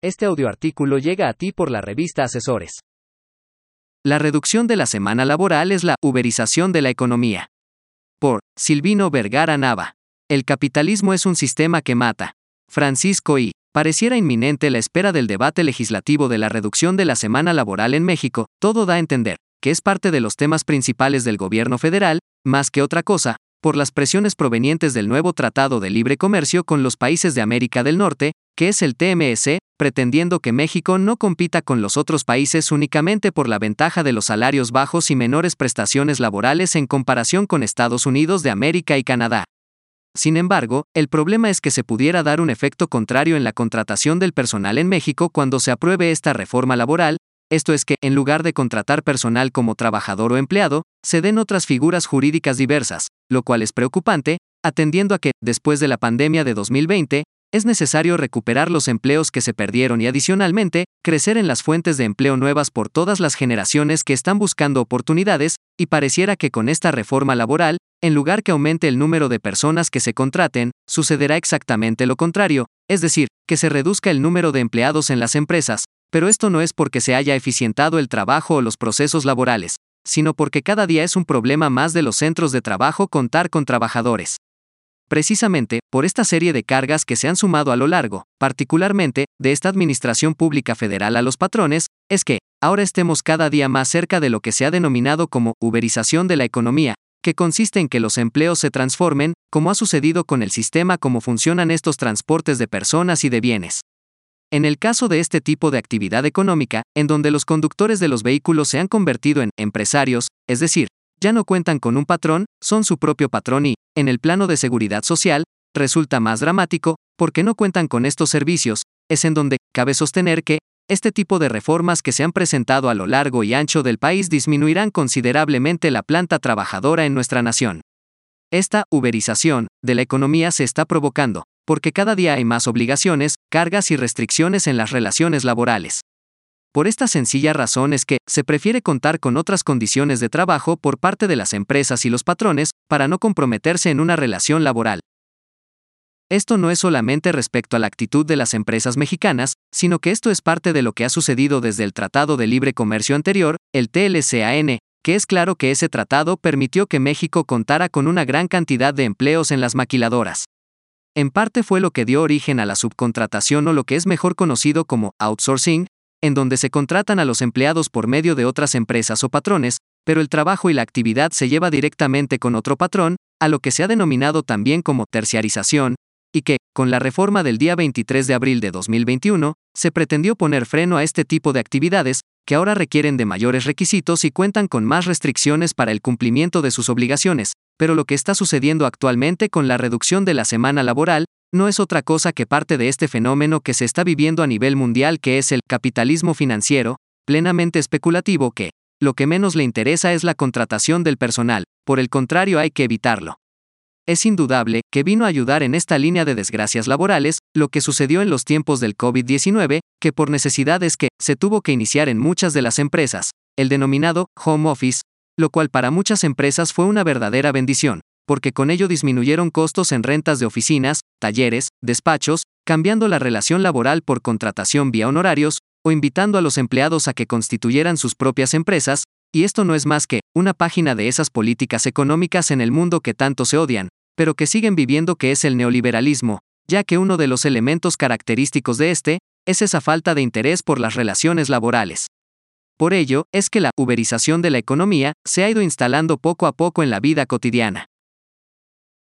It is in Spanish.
Este audioartículo llega a ti por la revista Asesores. La reducción de la semana laboral es la uberización de la economía. Por Silvino Vergara Nava. El capitalismo es un sistema que mata. Francisco I. Pareciera inminente la espera del debate legislativo de la reducción de la semana laboral en México, todo da a entender que es parte de los temas principales del gobierno federal, más que otra cosa, por las presiones provenientes del nuevo Tratado de Libre Comercio con los países de América del Norte, que es el TMS, pretendiendo que México no compita con los otros países únicamente por la ventaja de los salarios bajos y menores prestaciones laborales en comparación con Estados Unidos de América y Canadá. Sin embargo, el problema es que se pudiera dar un efecto contrario en la contratación del personal en México cuando se apruebe esta reforma laboral, esto es que, en lugar de contratar personal como trabajador o empleado, se den otras figuras jurídicas diversas, lo cual es preocupante, atendiendo a que, después de la pandemia de 2020, es necesario recuperar los empleos que se perdieron y adicionalmente, crecer en las fuentes de empleo nuevas por todas las generaciones que están buscando oportunidades, y pareciera que con esta reforma laboral, en lugar que aumente el número de personas que se contraten, sucederá exactamente lo contrario, es decir, que se reduzca el número de empleados en las empresas, pero esto no es porque se haya eficientado el trabajo o los procesos laborales, sino porque cada día es un problema más de los centros de trabajo contar con trabajadores. Precisamente, por esta serie de cargas que se han sumado a lo largo, particularmente, de esta Administración Pública Federal a los patrones, es que, ahora estemos cada día más cerca de lo que se ha denominado como uberización de la economía, que consiste en que los empleos se transformen, como ha sucedido con el sistema como funcionan estos transportes de personas y de bienes. En el caso de este tipo de actividad económica, en donde los conductores de los vehículos se han convertido en empresarios, es decir, ya no cuentan con un patrón, son su propio patrón y, en el plano de seguridad social, resulta más dramático, porque no cuentan con estos servicios, es en donde cabe sostener que, este tipo de reformas que se han presentado a lo largo y ancho del país disminuirán considerablemente la planta trabajadora en nuestra nación. Esta uberización de la economía se está provocando, porque cada día hay más obligaciones, cargas y restricciones en las relaciones laborales. Por esta sencilla razón es que se prefiere contar con otras condiciones de trabajo por parte de las empresas y los patrones para no comprometerse en una relación laboral. Esto no es solamente respecto a la actitud de las empresas mexicanas, sino que esto es parte de lo que ha sucedido desde el Tratado de Libre Comercio anterior, el TLCAN, que es claro que ese tratado permitió que México contara con una gran cantidad de empleos en las maquiladoras. En parte fue lo que dio origen a la subcontratación o lo que es mejor conocido como outsourcing, en donde se contratan a los empleados por medio de otras empresas o patrones, pero el trabajo y la actividad se lleva directamente con otro patrón, a lo que se ha denominado también como terciarización, y que, con la reforma del día 23 de abril de 2021, se pretendió poner freno a este tipo de actividades, que ahora requieren de mayores requisitos y cuentan con más restricciones para el cumplimiento de sus obligaciones, pero lo que está sucediendo actualmente con la reducción de la semana laboral, no es otra cosa que parte de este fenómeno que se está viviendo a nivel mundial que es el capitalismo financiero, plenamente especulativo que, lo que menos le interesa es la contratación del personal, por el contrario hay que evitarlo. Es indudable que vino a ayudar en esta línea de desgracias laborales, lo que sucedió en los tiempos del COVID-19, que por necesidades que se tuvo que iniciar en muchas de las empresas, el denominado home office, lo cual para muchas empresas fue una verdadera bendición, porque con ello disminuyeron costos en rentas de oficinas, talleres, despachos, cambiando la relación laboral por contratación vía honorarios, o invitando a los empleados a que constituyeran sus propias empresas, y esto no es más que una página de esas políticas económicas en el mundo que tanto se odian, pero que siguen viviendo que es el neoliberalismo, ya que uno de los elementos característicos de este es esa falta de interés por las relaciones laborales. Por ello, es que la uberización de la economía se ha ido instalando poco a poco en la vida cotidiana.